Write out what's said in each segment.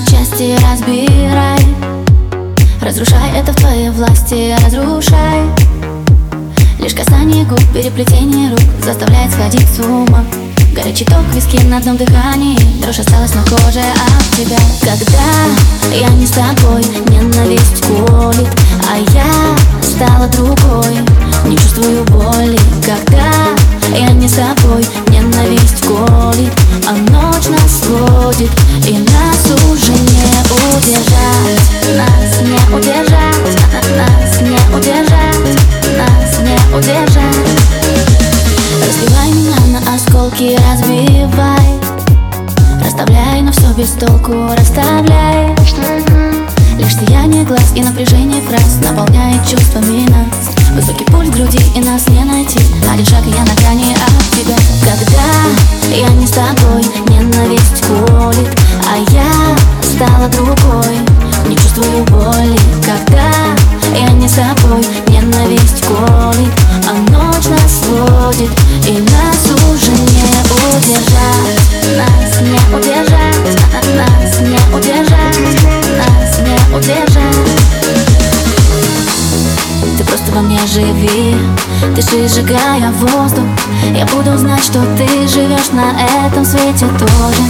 части разбирай. Разрушай это в твоей власти, разрушай. Лишь касание губ, переплетение рук Заставляет сходить с ума. Горячий ток виски на одном дыхании Дрожь осталась на коже от тебя. Когда я не с тобой, ненависть колет А я стала другой, не чувствую боли. Когда я не с тобой, ненависть колет А ночь нас сводит и осколки, разбивай Расставляй, но все без толку, расставляй. Лишь сияние глаз и напряжение фраз Наполняет чувствами нас. Высокий пульс груди и нас не найти. Один шаг и я на грани от тебя. Когда я не с тобой, ненависть колит А я стала другой. Не чувствую боли. Когда я не с тобой, ненависть колит А ночь нас сводит и нас уже не удержать. Нас не удержать, нас не удержать Нас не удержать. Ты просто во мне живи Дыши, сжигая воздух. Я буду знать, что ты живешь на этом свете тоже.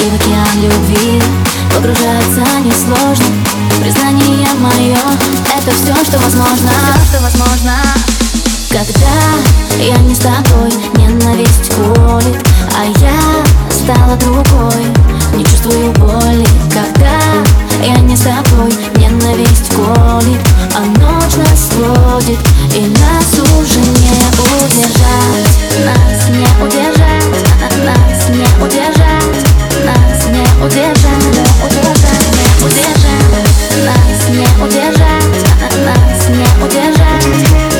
И в океан любви Погружаться несложно. Признание мое Это все, что возможно я не с тобой, ненависть колит А я стала другой, не чувствую боли Когда я не с тобой, ненависть колит А ночь нас сводит, и нас уже не удержать Нас не удержать, нас не удержать Нас не удержать, удержать, не удержать Нас не удержать, нас не удержать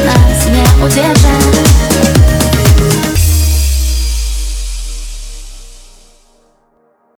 Нас не удержать